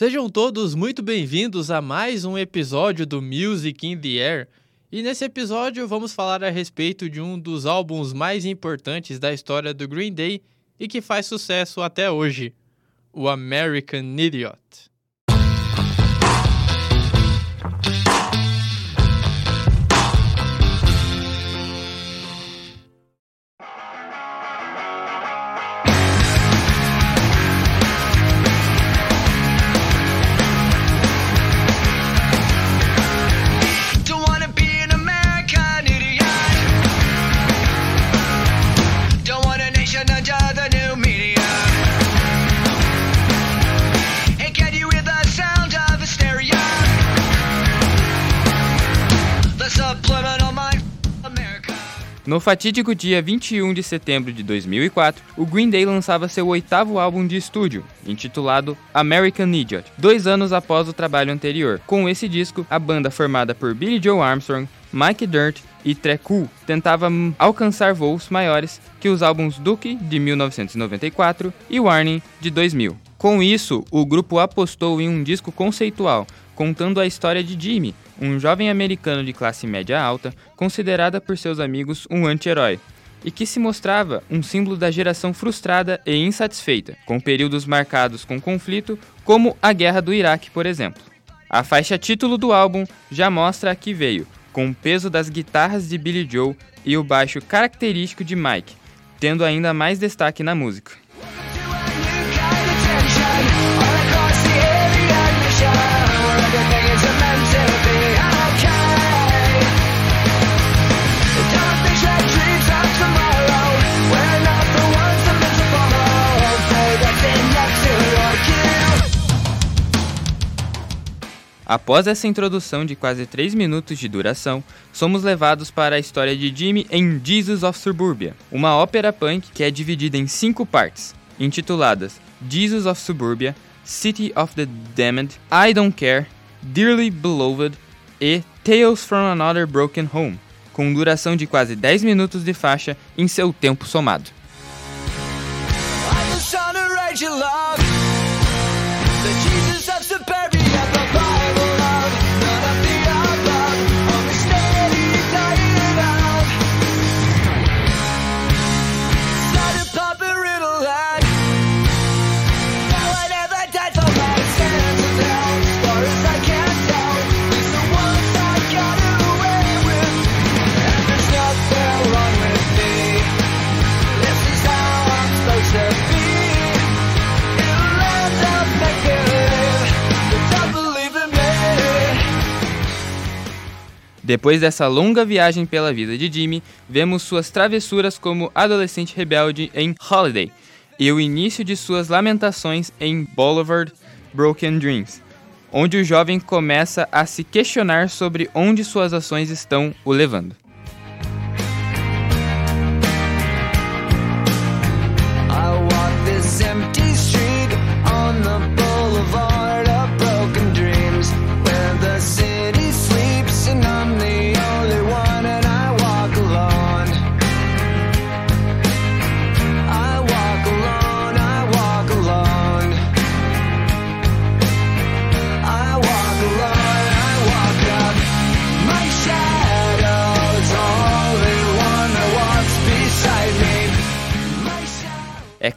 Sejam todos muito bem-vindos a mais um episódio do Music in the Air. E nesse episódio vamos falar a respeito de um dos álbuns mais importantes da história do Green Day e que faz sucesso até hoje, o American Idiot. No fatídico dia 21 de setembro de 2004, o Green Day lançava seu oitavo álbum de estúdio, intitulado American Idiot, dois anos após o trabalho anterior. Com esse disco, a banda formada por Billy Joe Armstrong, Mike Dirt e Trecu tentava alcançar voos maiores que os álbuns Duke de 1994 e Warning de 2000. Com isso, o grupo apostou em um disco conceitual, contando a história de Jimmy, um jovem americano de classe média alta, considerada por seus amigos um anti-herói, e que se mostrava um símbolo da geração frustrada e insatisfeita, com períodos marcados com conflito, como a Guerra do Iraque, por exemplo. A faixa título do álbum já mostra a que veio, com o peso das guitarras de Billy Joe e o baixo característico de Mike, tendo ainda mais destaque na música. Após essa introdução de quase 3 minutos de duração, somos levados para a história de Jimmy em Jesus of Suburbia, uma ópera punk que é dividida em cinco partes, intituladas Jesus of Suburbia, City of the Damned, I Don't Care, Dearly Beloved e Tales from Another Broken Home, com duração de quase 10 minutos de faixa em seu tempo somado. Depois dessa longa viagem pela vida de Jimmy, vemos suas travessuras como adolescente rebelde em Holiday e o início de suas lamentações em Boulevard Broken Dreams, onde o jovem começa a se questionar sobre onde suas ações estão o levando.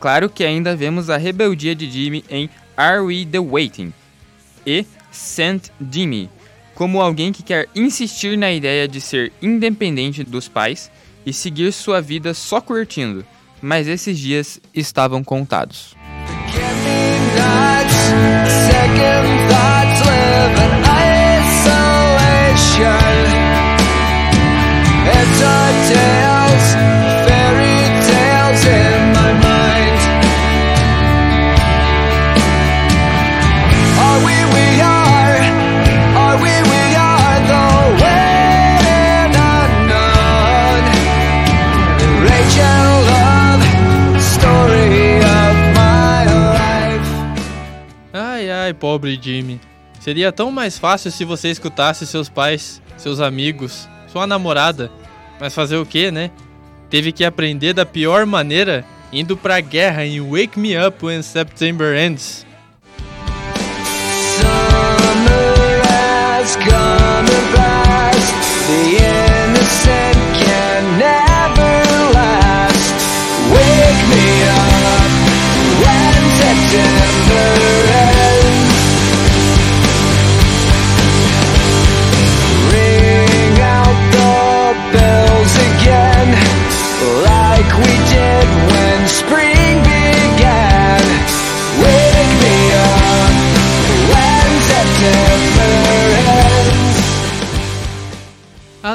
Claro que ainda vemos a rebeldia de Jimmy em Are We The Waiting e Saint Jimmy, como alguém que quer insistir na ideia de ser independente dos pais e seguir sua vida só curtindo, mas esses dias estavam contados. pobre Jimmy. Seria tão mais fácil se você escutasse seus pais, seus amigos, sua namorada. Mas fazer o que, né? Teve que aprender da pior maneira, indo pra guerra em Wake Me Up When September Ends. Summer has come and passed, the innocent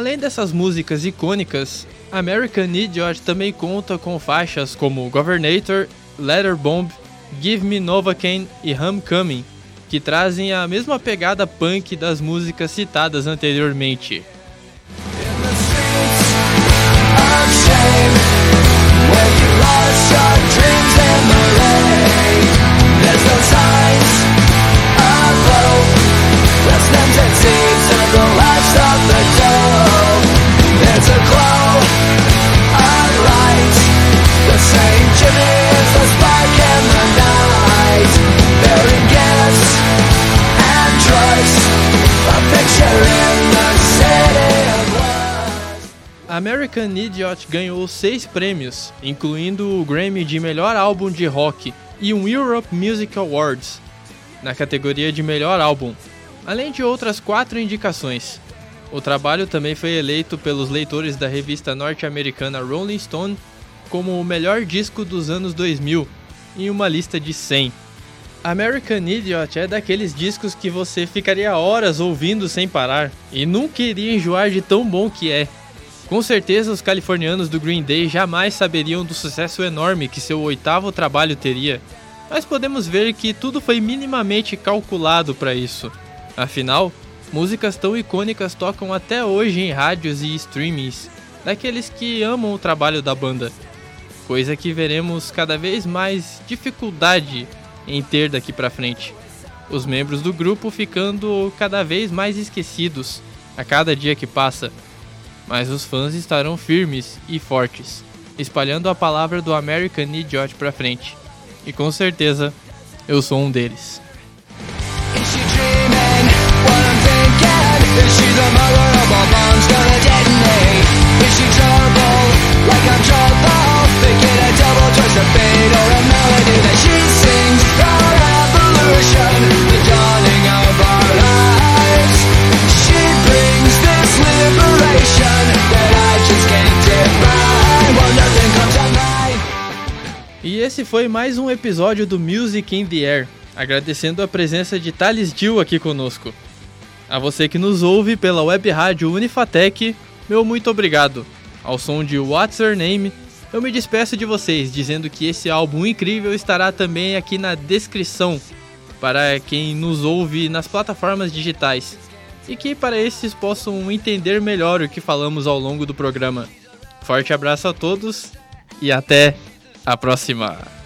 Além dessas músicas icônicas, American Idiot também conta com faixas como Governator, Letter Bomb, Give Me Novocaine e Homecoming, que trazem a mesma pegada punk das músicas citadas anteriormente. American Idiot ganhou seis prêmios, incluindo o Grammy de Melhor Álbum de Rock e um Europe Music Awards na categoria de Melhor Álbum, além de outras quatro indicações. O trabalho também foi eleito pelos leitores da revista norte-americana Rolling Stone como o melhor disco dos anos 2000 em uma lista de 100. American Idiot é daqueles discos que você ficaria horas ouvindo sem parar e nunca iria enjoar de tão bom que é. Com certeza, os californianos do Green Day jamais saberiam do sucesso enorme que seu oitavo trabalho teria, mas podemos ver que tudo foi minimamente calculado para isso. Afinal, músicas tão icônicas tocam até hoje em rádios e streamings, daqueles que amam o trabalho da banda, coisa que veremos cada vez mais dificuldade em ter daqui para frente. Os membros do grupo ficando cada vez mais esquecidos a cada dia que passa mas os fãs estarão firmes e fortes, espalhando a palavra do American Idiot pra frente. E com certeza, eu sou um deles. E esse foi mais um episódio do Music in the Air, agradecendo a presença de Thales Gil aqui conosco. A você que nos ouve pela web rádio Unifatec, meu muito obrigado. Ao som de What's Your Name, eu me despeço de vocês dizendo que esse álbum incrível estará também aqui na descrição para quem nos ouve nas plataformas digitais e que para esses possam entender melhor o que falamos ao longo do programa. Forte abraço a todos e até a próxima.